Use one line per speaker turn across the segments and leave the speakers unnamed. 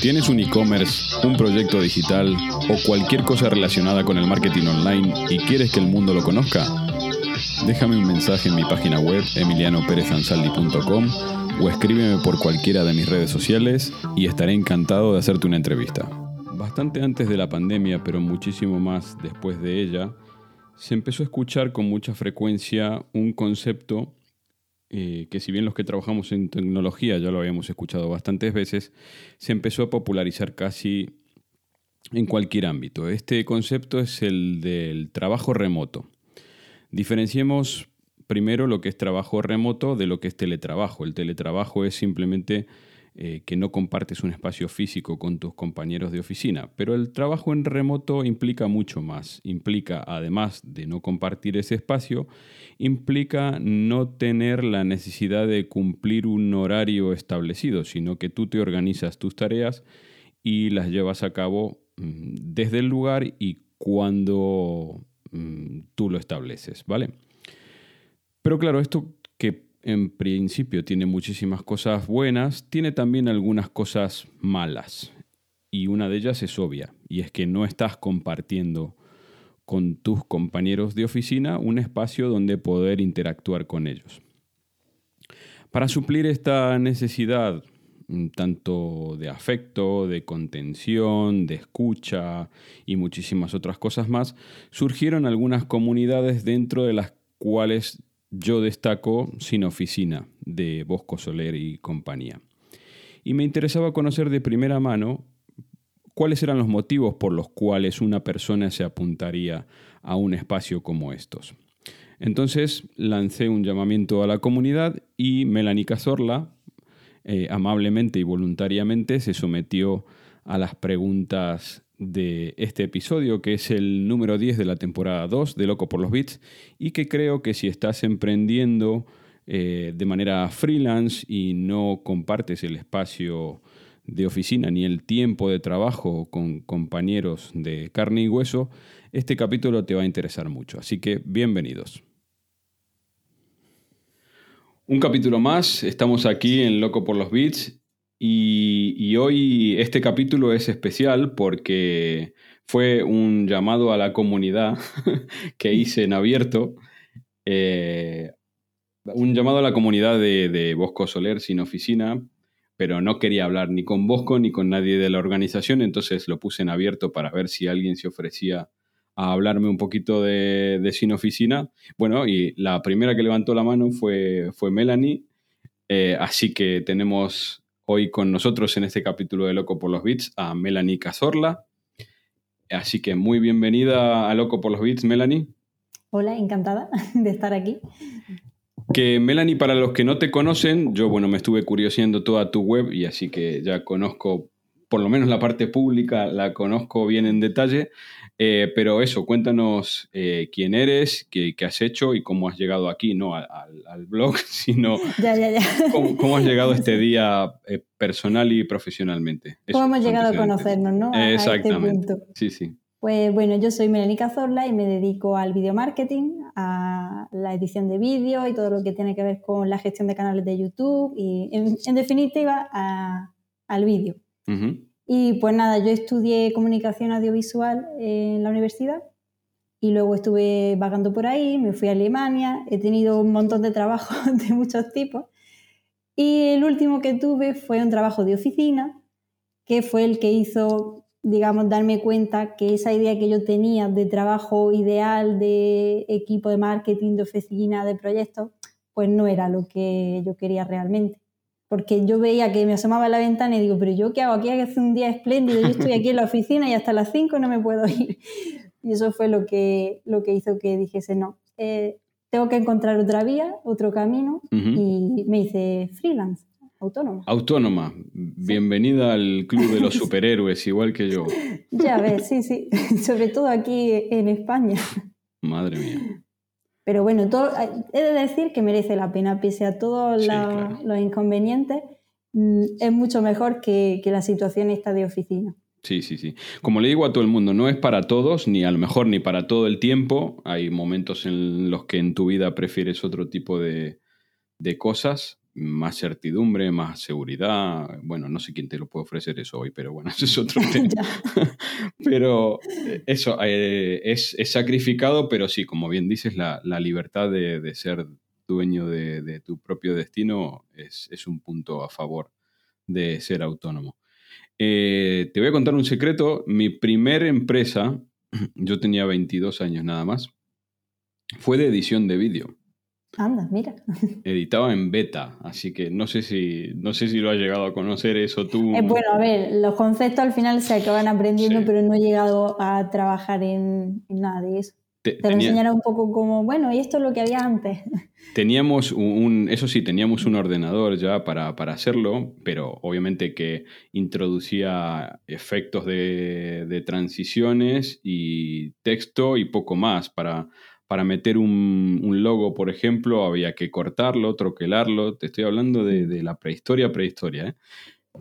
¿Tienes un e-commerce, un proyecto digital o cualquier cosa relacionada con el marketing online y quieres que el mundo lo conozca? Déjame un mensaje en mi página web emilianoperezansaldi.com o escríbeme por cualquiera de mis redes sociales y estaré encantado de hacerte una entrevista. Bastante antes de la pandemia, pero muchísimo más después de ella, se empezó a escuchar con mucha frecuencia un concepto eh, que si bien los que trabajamos en tecnología ya lo habíamos escuchado bastantes veces, se empezó a popularizar casi en cualquier ámbito. Este concepto es el del trabajo remoto. Diferenciemos primero lo que es trabajo remoto de lo que es teletrabajo. El teletrabajo es simplemente eh, que no compartes un espacio físico con tus compañeros de oficina, pero el trabajo en remoto implica mucho más. Implica, además de no compartir ese espacio, implica no tener la necesidad de cumplir un horario establecido, sino que tú te organizas tus tareas y las llevas a cabo mm, desde el lugar y cuando mm, tú lo estableces, ¿vale? Pero claro, esto que en principio tiene muchísimas cosas buenas, tiene también algunas cosas malas. Y una de ellas es obvia, y es que no estás compartiendo con tus compañeros de oficina un espacio donde poder interactuar con ellos. Para suplir esta necesidad tanto de afecto, de contención, de escucha y muchísimas otras cosas más, surgieron algunas comunidades dentro de las cuales yo destaco Sin Oficina, de Bosco Soler y compañía. Y me interesaba conocer de primera mano cuáles eran los motivos por los cuales una persona se apuntaría a un espacio como estos. Entonces lancé un llamamiento a la comunidad y Melanie Cazorla, eh, amablemente y voluntariamente, se sometió a las preguntas de este episodio, que es el número 10 de la temporada 2 de Loco por los Bits, y que creo que si estás emprendiendo eh, de manera freelance y no compartes el espacio de oficina ni el tiempo de trabajo con compañeros de carne y hueso, este capítulo te va a interesar mucho. Así que bienvenidos. Un capítulo más, estamos aquí en Loco por los Beats y, hoy este capítulo es especial porque fue un llamado a la comunidad que hice en abierto. Eh, un llamado a la comunidad de, de, Bosco Soler sin oficina, pero no quería hablar ni con Bosco ni con nadie de la organización, entonces lo puse en abierto para ver si alguien se ofrecía a hablarme un poquito de, de sin oficina. Bueno, y la primera que levantó la mano fue, fue Melanie, eh, así que tenemos hoy con nosotros en este capítulo de Loco por los Beats a Melanie Cazorla. Así que muy bienvenida a Loco por los Beats, Melanie.
Hola, encantada de estar aquí.
Que Melanie, para los que no te conocen, yo bueno, me estuve curioseando toda tu web y así que ya conozco, por lo menos la parte pública, la conozco bien en detalle. Eh, pero eso, cuéntanos eh, quién eres, qué, qué, has hecho y cómo has llegado aquí, no al, al blog, sino
ya, ya, ya.
Cómo, cómo, has llegado este día eh, personal y profesionalmente.
Eso, cómo hemos llegado a conocernos, ¿no? A
Exactamente.
Este
sí, sí.
Pues bueno, yo soy Melanie Cazorla y me dedico al video marketing, a la edición de vídeo y todo lo que tiene que ver con la gestión de canales de YouTube y, en, en definitiva, a, al vídeo. Uh -huh. Y pues nada, yo estudié comunicación audiovisual en la universidad y luego estuve vagando por ahí, me fui a Alemania, he tenido un montón de trabajos de muchos tipos. Y el último que tuve fue un trabajo de oficina, que fue el que hizo, digamos, darme cuenta que esa idea que yo tenía de trabajo ideal, de equipo de marketing, de oficina, de proyectos, pues no era lo que yo quería realmente porque yo veía que me asomaba a la ventana y digo, pero yo qué hago aquí, hace un día espléndido, yo estoy aquí en la oficina y hasta las 5 no me puedo ir. Y eso fue lo que, lo que hizo que dijese, no, eh, tengo que encontrar otra vía, otro camino, uh -huh. y me hice freelance. autónoma.
Autónoma. Bienvenida al club de los superhéroes, igual que yo.
Ya ves, sí, sí. Sobre todo aquí en España.
Madre mía.
Pero bueno, todo, he de decir que merece la pena, pese a todos los inconvenientes, mm, es mucho mejor que, que la situación esta de oficina.
Sí, sí, sí. Como le digo a todo el mundo, no es para todos, ni a lo mejor ni para todo el tiempo. Hay momentos en los que en tu vida prefieres otro tipo de, de cosas, más certidumbre, más seguridad. Bueno, no sé quién te lo puede ofrecer eso hoy, pero bueno, eso es otro tema. pero eh, eso eh, es, sacrificado, pero sí, como bien dices, la, libertad de, ser dueño de, tu propio destino es, es un punto a favor de ser autónomo. Eh, te voy a contar un secreto. Mi primera empresa, yo tenía 22 años nada más, fue de edición de vídeo.
Anda, mira.
Editaba en beta, así que no sé si, no sé si lo has llegado a conocer eso tú.
Eh, bueno, a ver, los conceptos al final se acaban aprendiendo, pero no he llegado a trabajar en nada de eso. Te, lo enseñaron un poco como, bueno, y esto es lo que había antes.
Teníamos un, eso sí, teníamos un ordenador ya para, hacerlo, pero obviamente que introducía efectos de, transiciones y texto y poco más. Para, para meter un, logo, por ejemplo, había que cortarlo, troquelarlo. Te estoy hablando de, la prehistoria, prehistoria. ¿eh?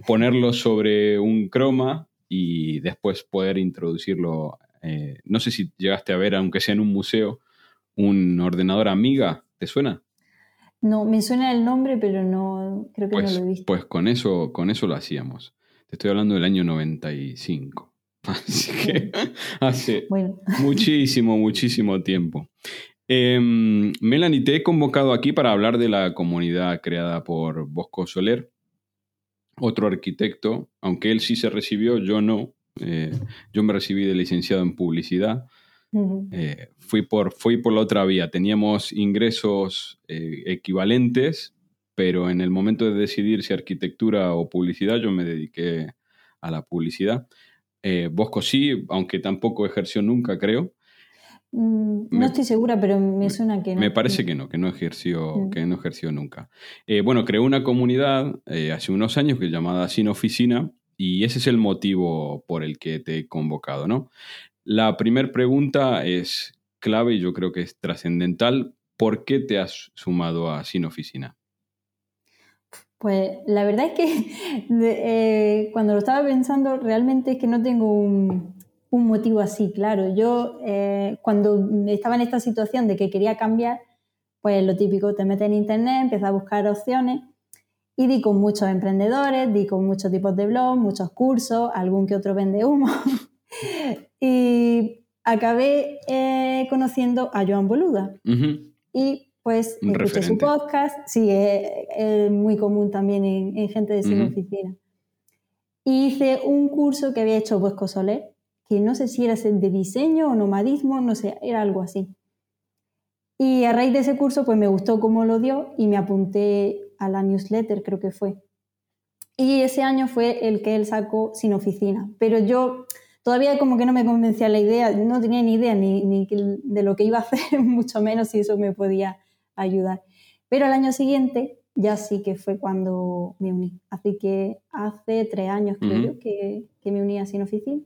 Ponerlo sobre un croma y después poder introducirlo eh, no sé si llegaste a ver, aunque sea en un museo, un ordenador Amiga. ¿Te suena?
No, me suena el nombre, pero no creo que no
pues,
lo he visto.
Pues con eso, con eso lo hacíamos. Te estoy hablando del año 95. Así que hace muchísimo, muchísimo tiempo. Em, Melanie, te he convocado aquí para hablar de la comunidad creada por Bosco Soler, otro arquitecto, aunque él sí se recibió, yo no. Eh, yo me recibí de licenciado en publicidad. Eh, fui, por, fui por la otra vía. Teníamos ingresos eh, equivalentes, pero en el momento de decidir si arquitectura o publicidad, yo me dediqué a la publicidad. Bosco sí, aunque tampoco ejerció nunca, creo.
Mm, no estoy segura, pero me suena que no.
Me parece que no, que no ejerció, mm. que no ejerció nunca. bueno, creó una comunidad hace unos años que llamada Sin Oficina, y ese es el motivo por el que te he convocado, ¿no? La primera pregunta es clave y yo creo que es trascendental. ¿Por qué te has sumado a Sin Oficina?
Pues la verdad es que eh, cuando lo estaba pensando, realmente es que no tengo un, motivo así, claro. Yo eh, cuando estaba en esta situación de que quería cambiar, pues lo típico, te metes en internet, empiezas a buscar opciones y di con muchos emprendedores, di con muchos tipos de blogs, muchos cursos, algún que otro vende humo. y acabé eh, conociendo a Joan Boluda. Y pues escuché su podcast, sí, es, muy común también en, gente de sin oficina. Y hice un curso que había hecho Bosco Soler, que no sé si era de diseño o nomadismo, no sé, era algo así. Y a raíz de ese curso, pues me gustó cómo lo dio y me apunté a la newsletter, creo que fue. Y ese año fue el que él sacó sin oficina. Pero yo todavía como que no me convencía la idea, no tenía ni idea ni, de lo que iba a hacer, mucho menos si eso me podía ayudar. Pero al año siguiente ya sí que fue cuando me uní. Así que hace tres años creo yo que, que me uní a Sin Oficina.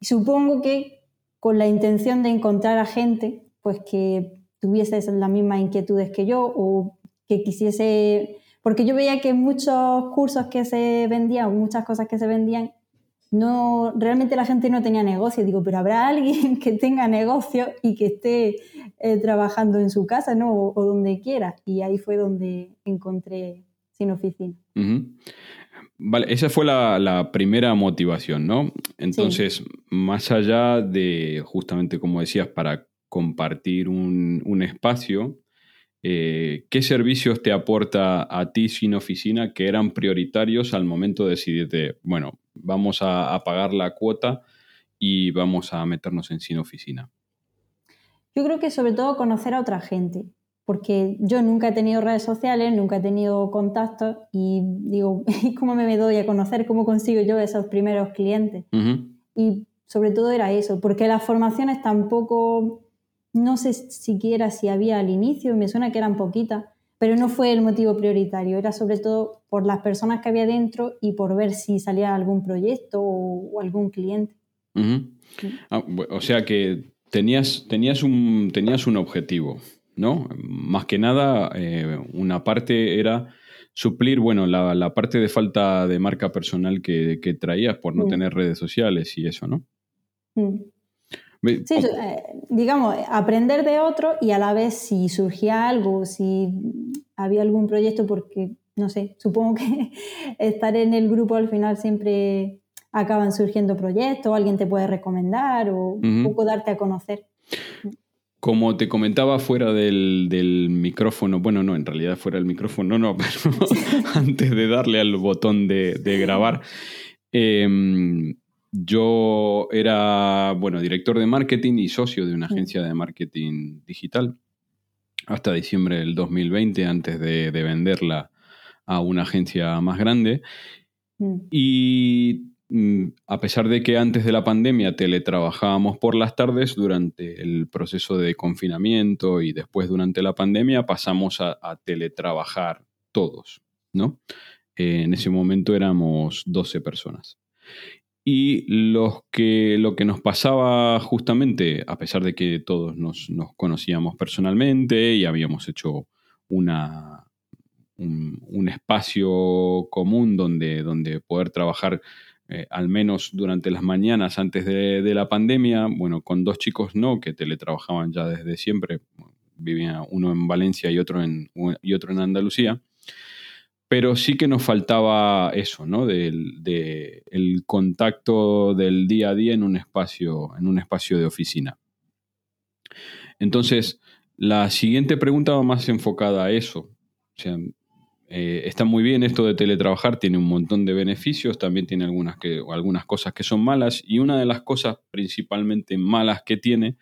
Y supongo que con la intención de encontrar a gente pues que tuviese las mismas inquietudes que yo o que quisiese, porque yo veía que muchos cursos que se vendían, muchas cosas que se vendían, no, realmente la gente no tenía negocio. Digo, pero habrá alguien que tenga negocio y que esté eh, trabajando en su casa, ¿no? O, donde quiera. Y ahí fue donde encontré Sin Oficina.
Vale, esa fue la, primera motivación, ¿no? Entonces, más allá de, justamente como decías, para compartir un, un espacio, eh, ¿qué servicios te aporta a ti sin oficina que eran prioritarios al momento de decidirte, bueno, vamos a, pagar la cuota y vamos a meternos en sin oficina?
Yo creo que sobre todo conocer a otra gente, porque yo nunca he tenido redes sociales, nunca he tenido contactos y digo, ¿cómo me doy a conocer? ¿Cómo consigo yo esos primeros clientes? Y sobre todo era eso, porque las formaciones tampoco no sé siquiera si había al inicio, me suena que eran poquitas, pero no fue el motivo prioritario, era sobre todo por las personas que había dentro y por ver si salía algún proyecto o, algún cliente.
Ah, o sea que tenías, tenías, un, tenías un objetivo, ¿no? Más que nada, eh, una parte era suplir, bueno, la, parte de falta de marca personal que, traías por no tener redes sociales y eso, ¿no?
Sí, eh, digamos, aprender de otro y a la vez si surgía algo, si había algún proyecto, porque, no sé, supongo que estar en el grupo al final siempre acaban surgiendo proyectos, alguien te puede recomendar o un poco darte a conocer.
Como te comentaba fuera del, micrófono, bueno, no, en realidad fuera del micrófono, no, pero antes de darle al botón de, grabar, em, yo era, bueno, director de marketing y socio de una agencia de marketing digital hasta diciembre del 2020, antes de, venderla a una agencia más grande. Mm. Y mm, a pesar de que antes de la pandemia teletrabajábamos por las tardes, durante el proceso de confinamiento y después durante la pandemia pasamos a, teletrabajar todos, ¿no? en ese momento éramos 12 personas. Y los que, lo que nos pasaba justamente, a pesar de que todos nos, conocíamos personalmente y habíamos hecho una, un, espacio común donde, donde poder trabajar eh, al menos durante las mañanas antes de, la pandemia, bueno, con dos chicos no, que teletrabajaban ya desde siempre, vivía uno en Valencia y otro en, y otro en Andalucía, pero sí que nos faltaba eso, ¿no? Del de el contacto del día a día en un espacio, en un espacio de oficina. Entonces, la siguiente pregunta va más enfocada a eso. O sea, eh, está muy bien esto de teletrabajar, tiene un montón de beneficios, también tiene algunas, que, algunas cosas que son malas, y una de las cosas principalmente malas que tiene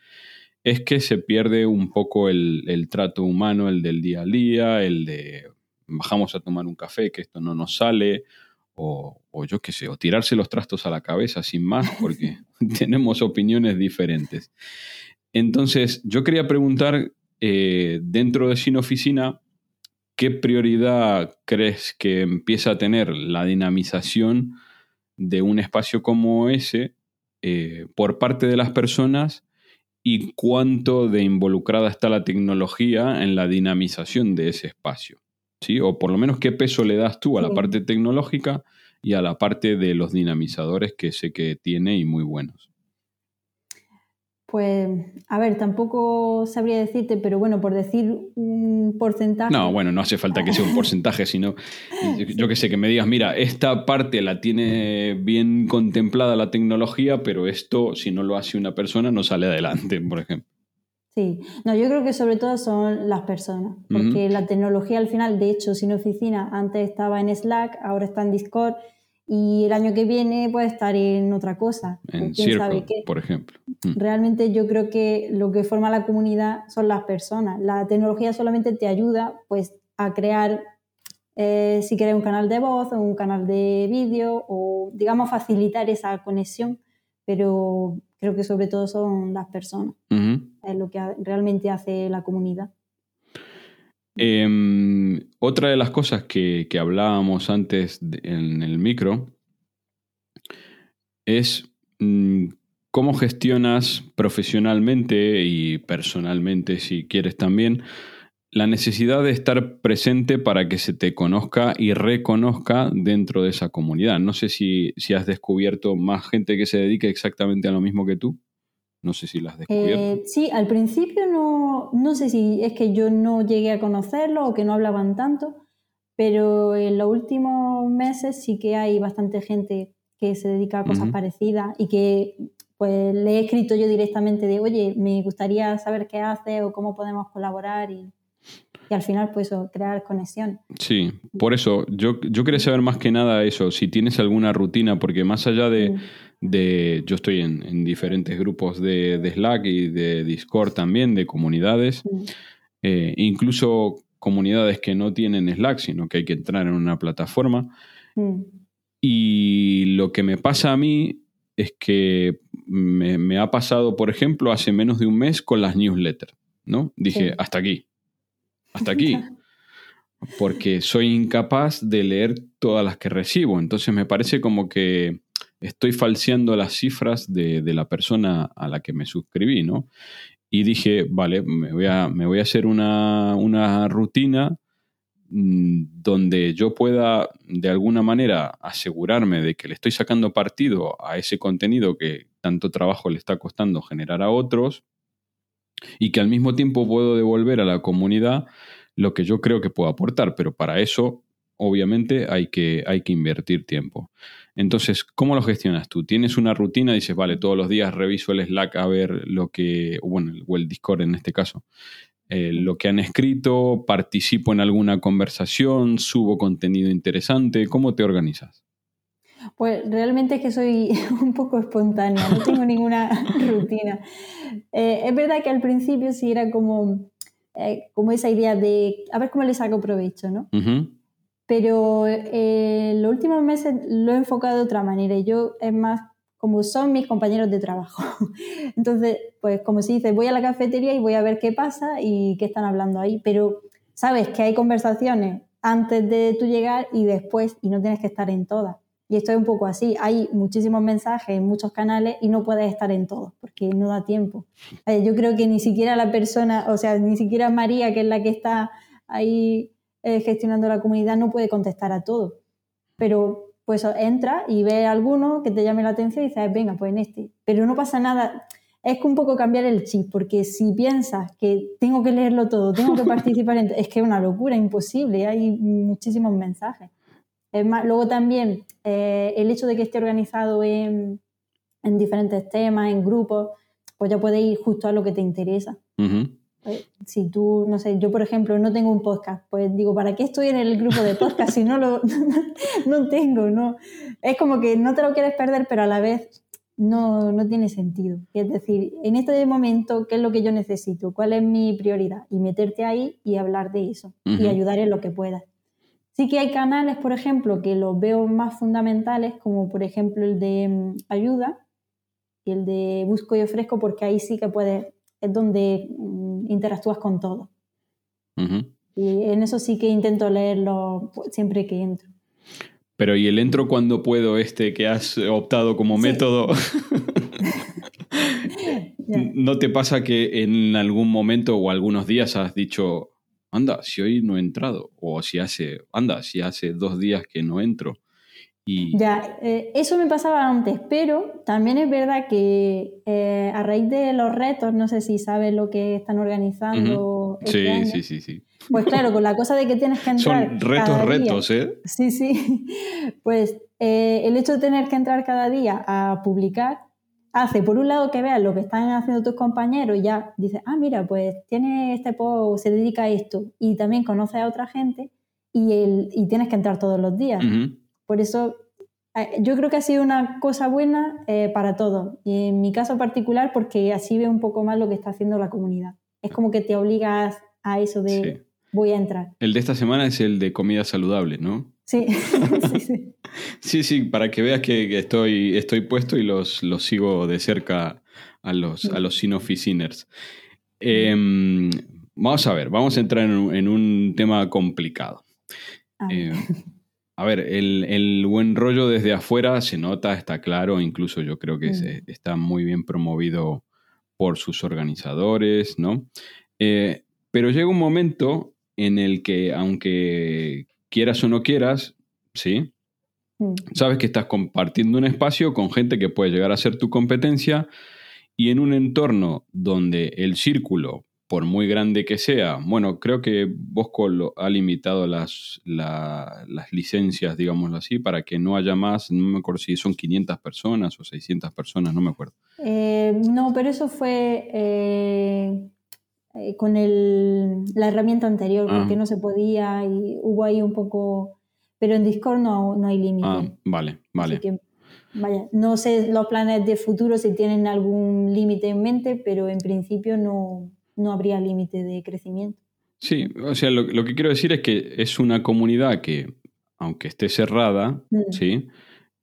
es que se pierde un poco el, el trato humano, el del día a día, el de bajamos a tomar un café, que esto no nos sale, o, yo qué sé, o tirarse los trastos a la cabeza sin más, porque tenemos opiniones diferentes. Entonces, yo quería preguntar, eh, dentro de Sin Oficina, ¿qué prioridad crees que empieza a tener la dinamización de un espacio como ese eh, por parte de las personas y cuánto de involucrada está la tecnología en la dinamización de ese espacio? ¿Sí? O por lo menos qué peso le das tú a la parte tecnológica y a la parte de los dinamizadores que sé que tiene y muy buenos.
Pues, a ver, tampoco sabría decirte, pero bueno, por decir un porcentaje.
No, bueno, no hace falta que sea un porcentaje, sino yo que sé, que me digas, mira, esta parte la tiene bien contemplada la tecnología, pero esto, si no lo hace una persona, no sale adelante, por ejemplo.
Sí, no, yo creo que sobre todo son las personas, porque la tecnología al final, de hecho, sin oficina, antes estaba en Slack, ahora está en Discord y el año que viene puede estar en otra cosa.
En Circle, por ejemplo.
Realmente yo creo que lo que forma la comunidad son las personas. La tecnología solamente te ayuda pues, a crear, eh, si quieres, un canal de voz o un canal de vídeo o, digamos, facilitar esa conexión, pero creo que sobre todo son las personas. Es lo que realmente hace la comunidad.
Em, otra de las cosas que, hablábamos antes en el micro es mm, cómo gestionas profesionalmente y personalmente, si quieres también, la necesidad de estar presente para que se te conozca y reconozca dentro de esa comunidad. No sé si, has descubierto más gente que se dedique exactamente a lo mismo que tú. No sé si las has descubierto.
Eh, sí, al principio no, no sé si es que yo no llegué a conocerlo o que no hablaban tanto, pero en los últimos meses sí que hay bastante gente que se dedica a cosas parecidas y que pues le he escrito yo directamente de, oye, me gustaría saber qué hace o cómo podemos colaborar y y al final pues crear conexión.
Sí, por eso yo, yo quería saber más que nada eso, si tienes alguna rutina, porque más allá de, mm. yo estoy en, diferentes grupos de, Slack y de Discord también, de comunidades, mm. eh, incluso comunidades que no tienen Slack, sino que hay que entrar en una plataforma. Mm. Y lo que me pasa a mí es que me, ha pasado, por ejemplo, hace menos de un mes con las newsletters, ¿no? Dije, hasta aquí hasta aquí. porque soy incapaz de leer todas las que recibo. Entonces me parece como que estoy falseando las cifras de, la persona a la que me suscribí, ¿no? Y dije, vale, me voy a, me voy a hacer una, una rutina mm, donde yo pueda de alguna manera asegurarme de que le estoy sacando partido a ese contenido que tanto trabajo le está costando generar a otros y que al mismo tiempo puedo devolver a la comunidad lo que yo creo que puedo aportar, pero para eso obviamente hay que, hay que invertir tiempo. Entonces, ¿cómo lo gestionas tú? ¿Tienes una rutina? Dices, vale, todos los días reviso el Slack a ver lo que, bueno, o el Discord en este caso, eh, lo que han escrito, participo en alguna conversación, subo contenido interesante. ¿Cómo te organizas?
Pues realmente es que soy un poco espontánea, no tengo ninguna rutina. Eh, es verdad que al principio sí era como, eh, como esa idea de a ver cómo le saco provecho, ¿no? Pero eh, los últimos meses lo he enfocado de otra manera. Yo es más como son mis compañeros de trabajo. Entonces, pues como se dice, voy a la cafetería y voy a ver qué pasa y qué están hablando ahí. Pero sabes que hay conversaciones antes de tú llegar y después y no tienes que estar en todas. Y esto es un poco así. Hay muchísimos mensajes en muchos canales y no puedes estar en todos porque no da tiempo. Eh, yo creo que ni siquiera la persona, o sea, ni siquiera María, que es la que está ahí eh, gestionando la comunidad no puede contestar a todo. Pero pues entra y ve alguno que te llame la atención y dices, venga, pues en este. Pero no pasa nada. Es que un poco cambiar el chip, porque si piensas que tengo que leerlo todo, tengo que participar, en... es que es una locura, imposible, hay muchísimos mensajes. Es más, luego también eh, el hecho de que esté organizado en, en, diferentes temas, en grupos, pues ya puedes ir justo a lo que te interesa. Pues, si tú, no sé, yo por ejemplo no tengo un podcast, pues digo, ¿para qué estoy en el grupo de podcast si no lo no tengo? No. Es como que no te lo quieres perder, pero a la vez no, no tiene sentido. Es decir, en este momento, ¿qué es lo que yo necesito? ¿Cuál es mi prioridad? Y meterte ahí y hablar de eso y ayudar en lo que puedas. Sí que hay canales, por ejemplo, que los veo más fundamentales, como por ejemplo el de mm, ayuda y el de busco y ofrezco, porque ahí sí que puedes es donde mm, interactúas con todo. Y en eso sí que intento leerlo siempre que entro.
Pero ¿y el entro cuando puedo este que has optado como método? ¿No te pasa que en algún momento o algunos días has dicho, anda, si hoy no he entrado? O si hace, anda, si hace dos días que no entro.
Ya, eh, eso me pasaba antes, pero también es verdad que eh, a raíz de los retos, no sé si sabes lo que están organizando.
Este sí, sí, sí, sí.
Pues claro, con la cosa de que tienes que entrar.
Son retos, retos, ¿eh?
Sí, sí. Pues eh, el hecho de tener que entrar cada día a publicar hace, por un lado, que veas lo que están haciendo tus compañeros y ya dices, ah, mira, pues tiene este post, se dedica a esto, y también conoces a otra gente y, el, y tienes que entrar todos los días. Por eso yo creo que ha sido una cosa buena eh, para todos. Y en mi caso particular, porque así veo un poco más lo que está haciendo la comunidad. Es como que te obligas a eso de voy a entrar.
El de esta semana es el de comida saludable, ¿no?
Sí, sí, sí.
sí, sí, para que veas que, estoy, estoy puesto y los, los sigo de cerca a los, a los sinoficiners. Em, vamos a ver, vamos a entrar en un, tema complicado. Eh, a ver, el, buen rollo desde afuera se nota, está claro, incluso yo creo que mm. está muy bien promovido por sus organizadores, ¿no? Eh, pero llega un momento en el que, aunque quieras o no quieras, ¿sí? Mm. Sabes que estás compartiendo un espacio con gente que puede llegar a ser tu competencia y en un entorno donde el círculo por muy grande que sea, bueno, creo que Bosco lo, ha limitado las, las licencias, digámoslo así, para que no haya más, no me acuerdo si son 500 personas o 600 personas, no me acuerdo.
Eh, no, pero eso fue eh, eh, con el, la herramienta anterior, porque ah. no se podía y hubo ahí un poco... Pero en Discord no, no hay límite.
Ah, vale, vale.
vaya, no sé los planes de futuro si tienen algún límite en mente, pero en principio no, no habría límite de crecimiento.
Sí, o sea, lo, que quiero decir es que es una comunidad que, aunque esté cerrada, mm. ¿sí?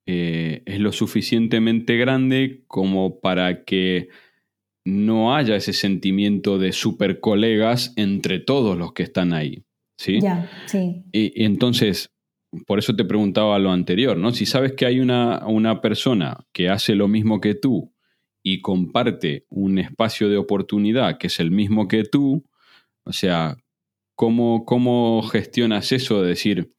Eh, es lo suficientemente grande como para que no haya ese sentimiento de super colegas entre todos los que están ahí. ¿sí?
Ya, sí.
Y, entonces, por eso te preguntaba lo anterior, ¿no? Si sabes que hay una, una persona que hace lo mismo que tú y comparte un espacio de oportunidad que es el mismo que tú, o sea, ¿cómo, cómo gestionas eso de decir,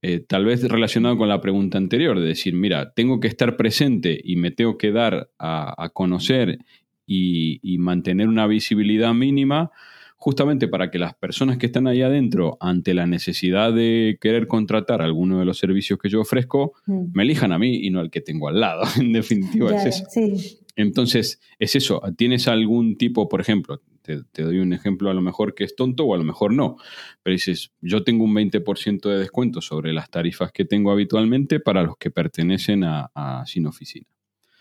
eh, tal vez relacionado con la pregunta anterior, de decir, mira, tengo que estar presente y me tengo que dar a, conocer y, mantener una visibilidad mínima, justamente para que las personas que están ahí adentro, ante la necesidad de querer contratar alguno de los servicios que yo ofrezco, mm. me elijan a mí y no al que tengo al lado. en definitiva, es eso.
Sí.
Entonces, es eso. ¿Tienes algún tipo, por ejemplo, te, doy un ejemplo a lo mejor que es tonto o a lo mejor no, pero dices, yo tengo un 20% de descuento sobre las tarifas que tengo habitualmente para los que pertenecen a, Sin Oficina.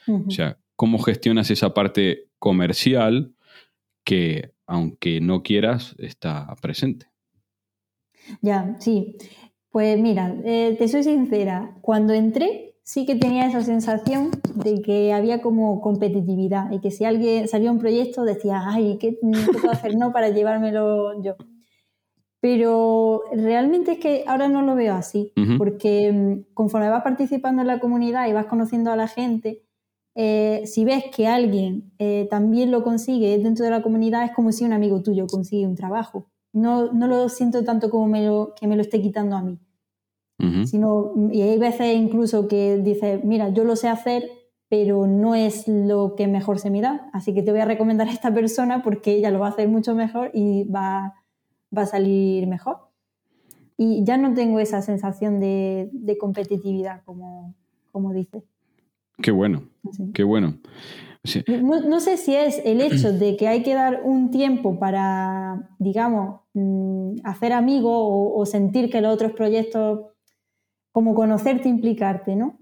O sea, ¿cómo gestionas esa parte comercial que, aunque no quieras, está presente?
Ya, sí. Pues mira, eh, te soy sincera, cuando entré sí que tenía esa sensación de que había como competitividad y que si alguien salía un proyecto decía, ay, ¿qué, puedo hacer no para llevármelo yo? Pero realmente es que ahora no lo veo así, porque mm, conforme vas participando en la comunidad y vas conociendo a la gente, eh, si ves que alguien eh, también lo consigue dentro de la comunidad, es como si un amigo tuyo consigue un trabajo. No, no lo siento tanto como me lo, que me lo esté quitando a mí sino, y hay veces incluso que dices, mira, yo lo sé hacer, pero no es lo que mejor se me da, así que te voy a recomendar a esta persona porque ella lo va a hacer mucho mejor y va, va a salir mejor. Y ya no tengo esa sensación de, de competitividad, como, como dices.
Qué bueno, qué bueno.
No, sé si es el hecho de que hay que dar un tiempo para, digamos, mm, hacer amigos o, o sentir que los otros proyectos como conocerte, implicarte, ¿no?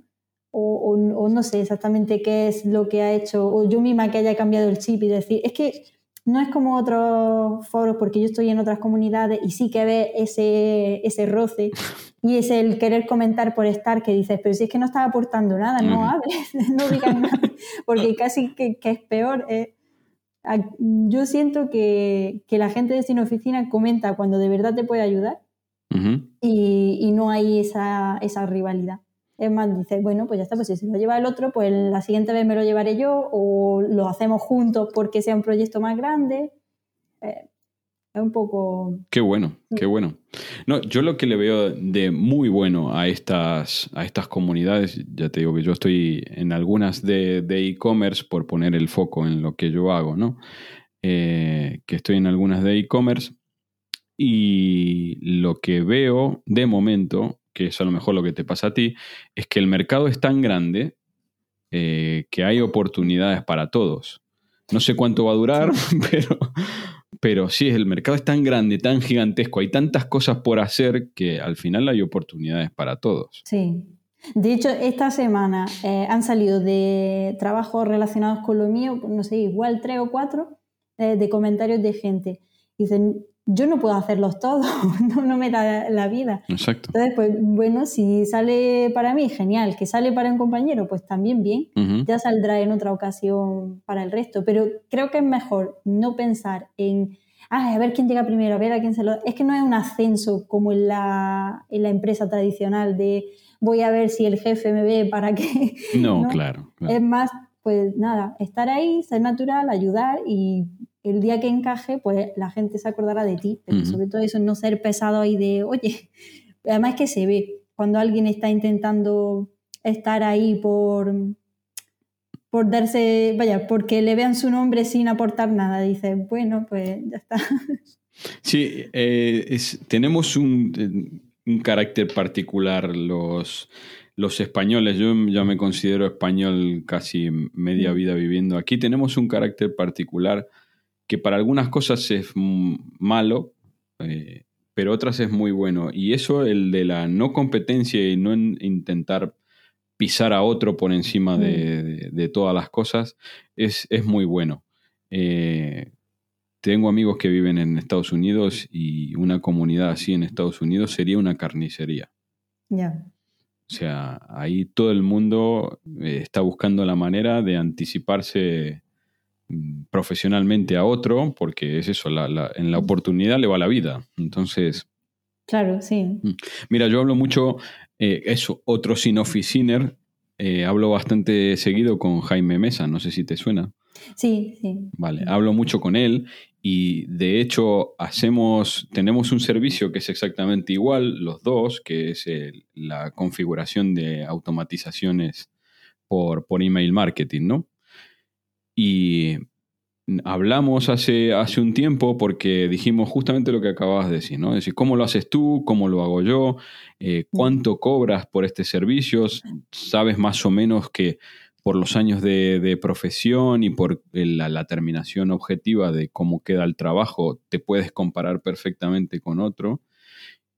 O, no sé exactamente qué es lo que ha hecho, o yo misma que haya cambiado el chip y decir, es que no es como otros foros, porque yo estoy en otras comunidades y sí que ve ese, ese roce y es el querer comentar por estar que dices, pero si es que no estás aportando nada, no hables, no digas nada, porque casi que, es peor. Eh. Yo siento que, que la gente de Sin Oficina comenta cuando de verdad te puede ayudar y, no hay esa, esa, rivalidad. Es más, dices, bueno, pues ya está, pues si se lo lleva el otro, pues la siguiente vez me lo llevaré yo o lo hacemos juntos porque sea un proyecto más grande. Eh, es un poco...
Qué bueno, qué bueno. No, yo lo que le veo de muy bueno a estas, a estas comunidades, ya te digo que yo estoy en algunas de e-commerce por poner el foco en lo que yo hago, ¿no? Eh, que estoy en algunas de e-commerce y lo que veo de momento, que es a lo mejor lo que te pasa a ti, es que el mercado es tan grande eh, que hay oportunidades para todos. No sé cuánto va a durar, pero, pero sí, el mercado es tan grande, tan gigantesco, hay tantas cosas por hacer que al final hay oportunidades para todos.
Sí. De hecho, esta semana eh, han salido de trabajos relacionados con lo mío, no sé, igual tres o cuatro, eh, de comentarios de gente. Dicen, yo no puedo hacerlos todos, no, me da la vida.
Exacto.
Entonces, pues bueno, si sale para mí, genial. Que sale para un compañero, pues también bien. Ya saldrá en otra ocasión para el resto. Pero creo que es mejor no pensar en, a ver quién llega primero, a ver a quién se lo... Es que no es un ascenso como en la, en la empresa tradicional de voy a ver si el jefe me ve para que...
No, Claro,
claro. Es más, pues nada, estar ahí, ser natural, ayudar y el día que encaje, pues la gente se acordará de ti. Pero sobre todo eso, no ser pesado ahí de, oye, además que se ve cuando alguien está intentando estar ahí por, por darse, vaya, porque le vean su nombre sin aportar nada. Dice, bueno, pues ya está.
Sí, eh, tenemos un, un, carácter particular los, los españoles. Yo ya me considero español casi media vida viviendo aquí. Tenemos un carácter particular que para algunas cosas es malo, eh, pero otras es muy bueno. Y eso, el de la no competencia y no intentar pisar a otro por encima de, mm. todas las cosas, es, es muy bueno. Eh, tengo amigos que viven en Estados Unidos y una comunidad así en Estados Unidos sería una carnicería.
Ya.
O sea, ahí todo el mundo eh, está buscando la manera de anticiparse profesionalmente a otro, porque es eso, en la oportunidad le va la vida. Entonces,
Claro, sí.
Mm. Mira, yo hablo mucho, eh, eso, otro sin oficiner, eh, hablo bastante seguido con Jaime Mesa, no sé si te suena.
Sí, sí.
Vale, hablo mucho con él y de hecho hacemos, tenemos un servicio que es exactamente igual, los dos, que es la configuración de automatizaciones por, por email marketing, ¿no? Y hablamos hace, hace un tiempo porque dijimos justamente lo que acababas de decir, ¿no? Es decir, ¿cómo lo haces tú? ¿Cómo lo hago yo? Eh, ¿Cuánto cobras por este servicio? ¿Sabes más o menos que por los años de, profesión y por la, terminación objetiva de cómo queda el trabajo, te puedes comparar perfectamente con otro?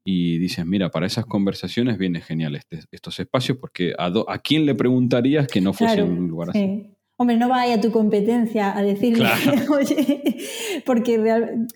Y dices, mira, para esas conversaciones viene genial este, estos espacios porque ¿a, ¿a quién le preguntarías que no fuese un lugar así?
Hombre, no vaya a tu competencia a decirle, oye, porque realmente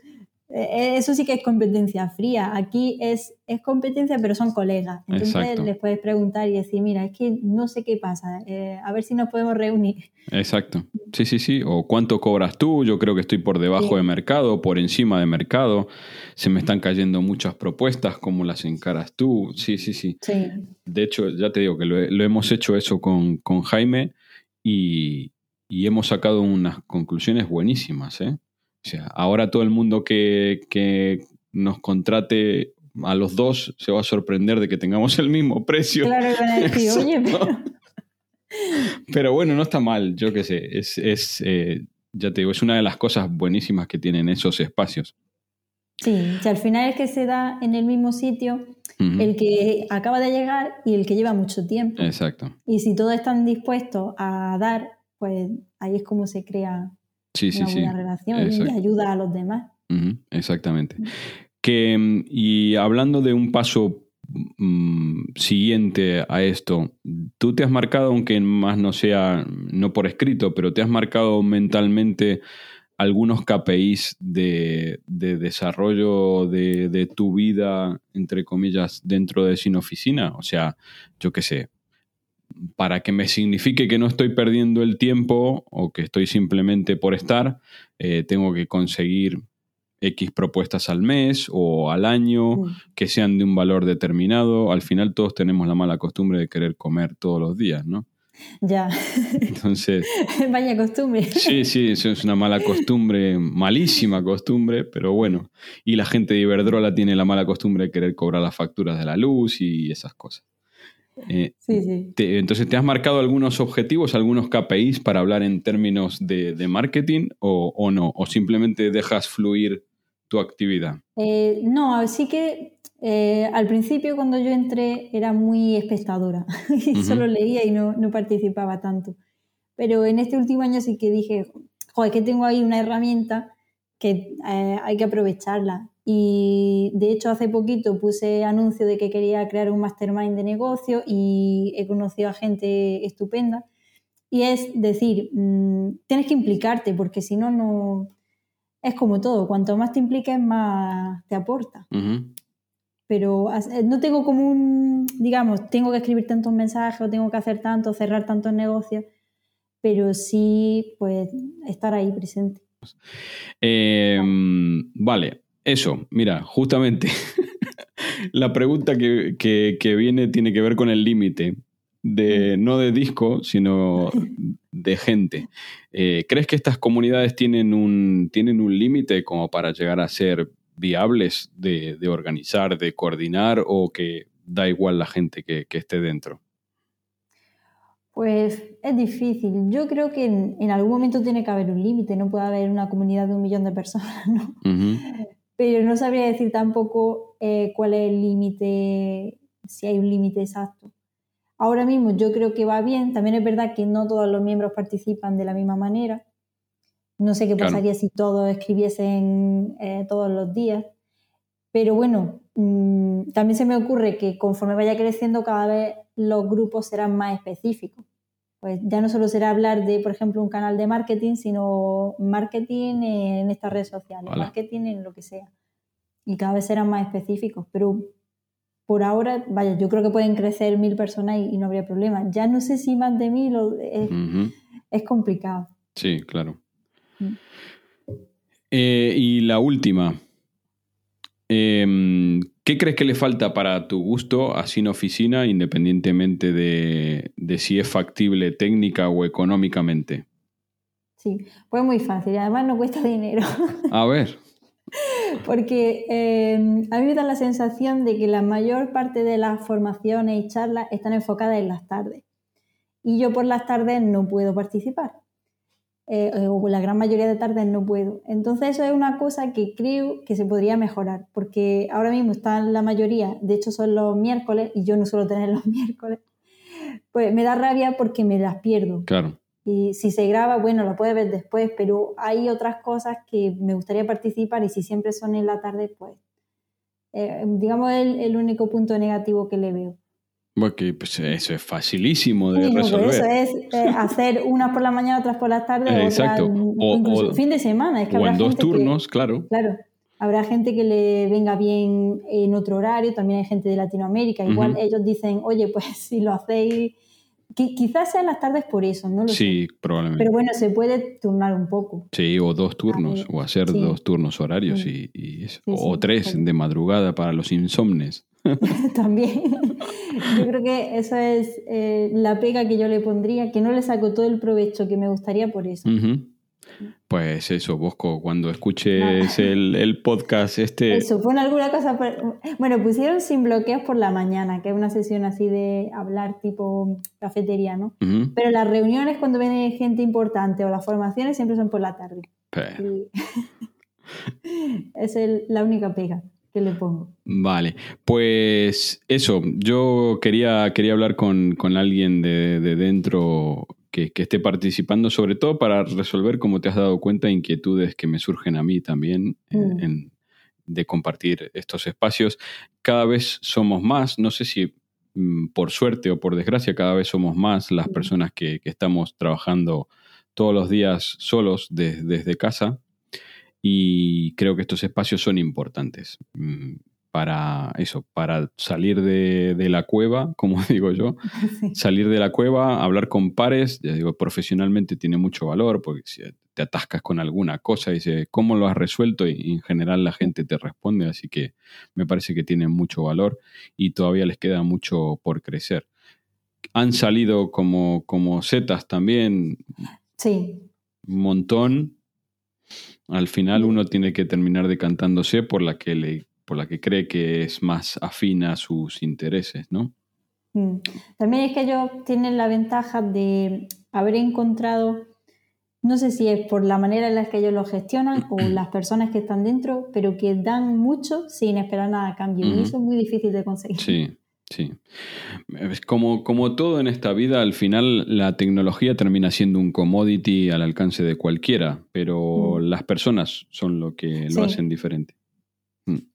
eh, eso sí que es competencia fría. Aquí es, es competencia, pero son colegas. Entonces les puedes preguntar y decir, mira, es que no sé qué pasa, eh, a ver si nos podemos reunir.
Exacto. Sí, sí, sí. O cuánto cobras tú, yo creo que estoy por debajo de mercado, por encima de mercado. Se me están cayendo muchas propuestas, ¿cómo las encaras tú? Sí, sí, sí.
sí.
De hecho, ya te digo que lo, lo hemos hecho eso con, con Jaime y, hemos sacado unas conclusiones buenísimas. ¿eh? O sea, ahora todo el mundo que, que, nos contrate a los dos se va a sorprender de que tengamos el mismo precio.
Claro, oye,
pero... bueno, no está mal, yo qué sé. Es, es eh, ya te digo, es una de las cosas buenísimas que tienen esos espacios.
Sí, o al final es que se da en el mismo sitio el que acaba de llegar y el que lleva mucho tiempo.
Exacto.
Y si todos están dispuestos a dar, pues ahí es como se crea una buena relación y ayuda a los demás.
Exactamente. Que, mm, y hablando de un paso mm, siguiente a esto, tú te has marcado, aunque más no sea, no por escrito, pero te has marcado mentalmente algunos KPIs de, desarrollo de, tu vida, entre comillas, dentro de Sin Oficina? O sea, yo qué sé, para que me signifique que no estoy perdiendo el tiempo o que estoy simplemente por estar, eh, tengo que conseguir X propuestas al mes o al año, mm. que sean de un valor determinado. Al final todos tenemos la mala costumbre de querer comer todos los días, ¿no?
Ya.
Entonces.
Vaya costumbre.
Sí, sí, eso es una mala costumbre, malísima costumbre, pero bueno. Y la gente de Iberdrola tiene la mala costumbre de querer cobrar las facturas de la luz y esas cosas.
Eh, sí, sí.
entonces, ¿te has marcado algunos objetivos, algunos KPIs para hablar en términos de, marketing o, no? ¿O simplemente dejas fluir tu actividad?
Eh, no, así que eh, al principio cuando yo entré era muy espectadora y solo leía y no, participaba tanto. Pero en este último año sí que dije, joder, que tengo ahí una herramienta que eh, hay que aprovecharla. Y de hecho hace poquito puse anuncio de que quería crear un mastermind de negocio y he conocido a gente estupenda. Y es decir, mm, tienes que implicarte porque si no, no... Es como todo, cuanto más te impliques, más te aporta pero eh, no tengo como un, digamos, tengo que escribir tantos mensajes o tengo que hacer tanto, cerrar tantos negocios, pero sí, pues, estar ahí presente.
Em, vale, eso, mira, justamente la pregunta que, viene tiene que ver con el límite, de, no de disco, sino de gente. Eh, ¿Crees que estas comunidades tienen un, tienen un límite como para llegar a ser viables de, organizar, de coordinar o que da igual la gente que, esté dentro?
Pues es difícil. Yo creo que en, algún momento tiene que haber un límite, no puede haber una comunidad de un millón de personas, ¿no? Pero no sabría decir tampoco eh, cuál es el límite, si hay un límite exacto. Ahora mismo yo creo que va bien, también es verdad que no todos los miembros participan de la misma manera, no sé qué pasaría si todos escribiesen eh, todos los días. Pero bueno, mm, también se me ocurre que conforme vaya creciendo, cada vez los grupos serán más específicos. Pues ya no solo será hablar de, por ejemplo, un canal de marketing, sino marketing en estas redes sociales, marketing en lo que sea. Y cada vez serán más específicos. Pero por ahora, vaya, yo creo que pueden crecer mil personas y, no habría problema. Ya no sé si más de mil es, es complicado.
Sí, claro. Eh, y la última. Em, ¿Qué crees que le falta para tu gusto así en oficina, independientemente de, de si es factible técnica o económicamente?
Sí, pues muy fácil, además no cuesta dinero.
A ver.
Porque eh, a mí me da la sensación de que la mayor parte de las formaciones y charlas están enfocadas en las tardes. Y yo por las tardes no puedo participar. Eh, o la gran mayoría de tardes no puedo. Entonces eso es una cosa que creo que se podría mejorar, porque ahora mismo están la mayoría, de hecho son los miércoles, y yo no suelo tener los miércoles, pues me da rabia porque me las pierdo.
Claro.
Y si se graba, bueno, lo puedes ver después, pero hay otras cosas que me gustaría participar y si siempre son en la tarde, pues eh, digamos el, el único punto negativo que le veo.
Bueno, que pues eso es facilísimo de
Sí,
resolver.
eso es eh, hacer unas por la mañana, otras por la tarde, otras
Exacto. O- o-
fin de semana. Es que
o
habrá
en dos
gente que-
turnos, claro.
claro, habrá gente que le venga bien en otro horario, también hay gente de Latinoamérica. Igual
Ujú.
ellos dicen, oye, pues si lo hacéis, qui- quizás sean las tardes por eso, no lo sé.
Sí, probablemente.
Pero bueno, se puede turnar un poco.
Sí, o dos turnos, o hacer
sí.
dos turnos horarios
Sí.
y, y eso. O tres de madrugada para los insomnes.
También. Yo creo que eso es eh, la pega que yo le pondría, que no le saco todo el provecho que me gustaría por eso.
Pues eso, Bosco, cuando escuches el, el podcast este...
Eso, pon alguna cosa. por- Bueno, pusieron sin bloqueos por la mañana, que es una sesión así de hablar tipo cafetería, ¿no?
Ujú.
Pero las reuniones cuando viene gente importante o las formaciones siempre son por la tarde. Y- es el- la única pega que le pongo.
Vale, pues eso, yo quería, quería hablar con, con alguien de, de dentro que, que esté participando, sobre todo para resolver, como te has dado cuenta, inquietudes que me surgen a mí también
Mm.
en- de compartir estos espacios. Cada vez somos más, no sé si mm, por suerte o por desgracia, cada vez somos más las
Mm.
personas que, que estamos trabajando todos los días solos de- desde casa y creo que estos espacios son importantes mm, para eso, para salir de, de la cueva, como digo yo,
Sí.
salir de la cueva, hablar con pares, ya digo, profesionalmente tiene mucho valor porque si te atascas con alguna cosa y dices, ¿cómo lo has resuelto? Y en general la gente te responde, así que me parece que tiene mucho valor y todavía les queda mucho por crecer. Han salido como, como setas también,
Sí,
un montón. Al final uno tiene que terminar decantándose por la que le, por la que cree que es más afín a sus intereses, ¿no?
Mm. También es que ellos tienen la ventaja de haber encontrado, no sé si es por la manera en la que ellos lo gestionan o las personas que están dentro, pero que dan mucho sin esperar nada a cambio. Y eso es muy difícil de conseguir.
Sí, sí. Como, como todo en esta vida, al final la tecnología termina siendo un commodity al alcance de cualquiera, pero
Mm.
las personas son lo que lo
Sí.
hacen diferente.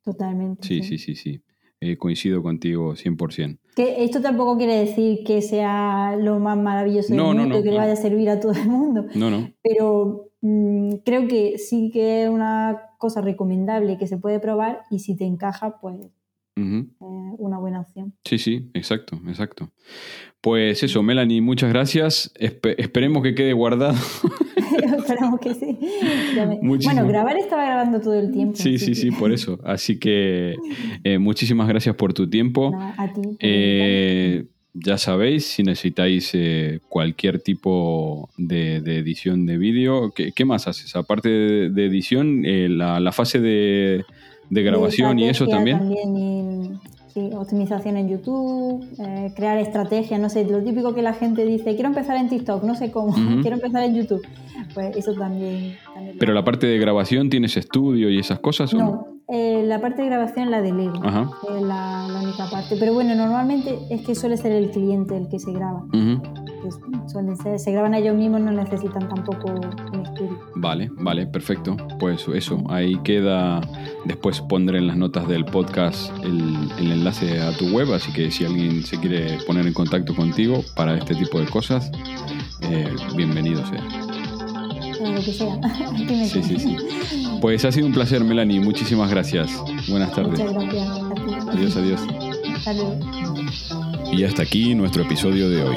Totalmente.
Sí, sí, sí, sí. Eh, coincido contigo 100%.
Que esto tampoco quiere decir que sea lo más maravilloso
No,
del
no,
mundo
no,
y que le
no.
vaya a servir a todo el mundo.
No, no.
Pero mm, creo que sí que es una cosa recomendable que se puede probar y si te encaja, pues Eh, una buena opción.
Sí, sí, exacto, exacto. Pues eso, Melanie, muchas gracias. Espe- esperemos que quede guardado.
Esperamos que sí. Me- Bueno, grabar estaba grabando todo el tiempo.
Sí, sí, sí, por eso. Así que eh, muchísimas gracias por tu tiempo.
A ti.
Eh, ya sabéis, si necesitáis eh, cualquier tipo de, de edición de vídeo, ¿qué, qué más haces? Aparte de, de edición, eh, la, la fase de, de grabación y eso
estrategia
también.
y, sí, optimización en YouTube, eh, crear estrategias, no sé, lo típico que la gente dice, quiero empezar en TikTok, no sé cómo,
Ujú.
quiero empezar en YouTube. Pues eso también. también
Pero la parte de grabación, ¿tienes estudio y esas cosas o no?
No, eh, la parte de grabación la delego.
Ajá.
Es la, la única parte. Pero bueno, normalmente es que suele ser el cliente el que se graba.
Ujú.
Que suelen ser- se graban ellos mismos, no necesitan tampoco un estudio.
Vale, vale, perfecto. Pues eso, ahí queda. Después pondré en las notas del podcast el, el enlace a tu web, así que si alguien se quiere poner en contacto contigo para este tipo de cosas, eh, bienvenido sea.
Lo que sea.
Sí, sí, sí. Pues ha sido un placer, Melanie. Muchísimas gracias. Buenas tardes.
Muchas gracias.
Adiós, adiós. Y hasta aquí nuestro episodio de hoy.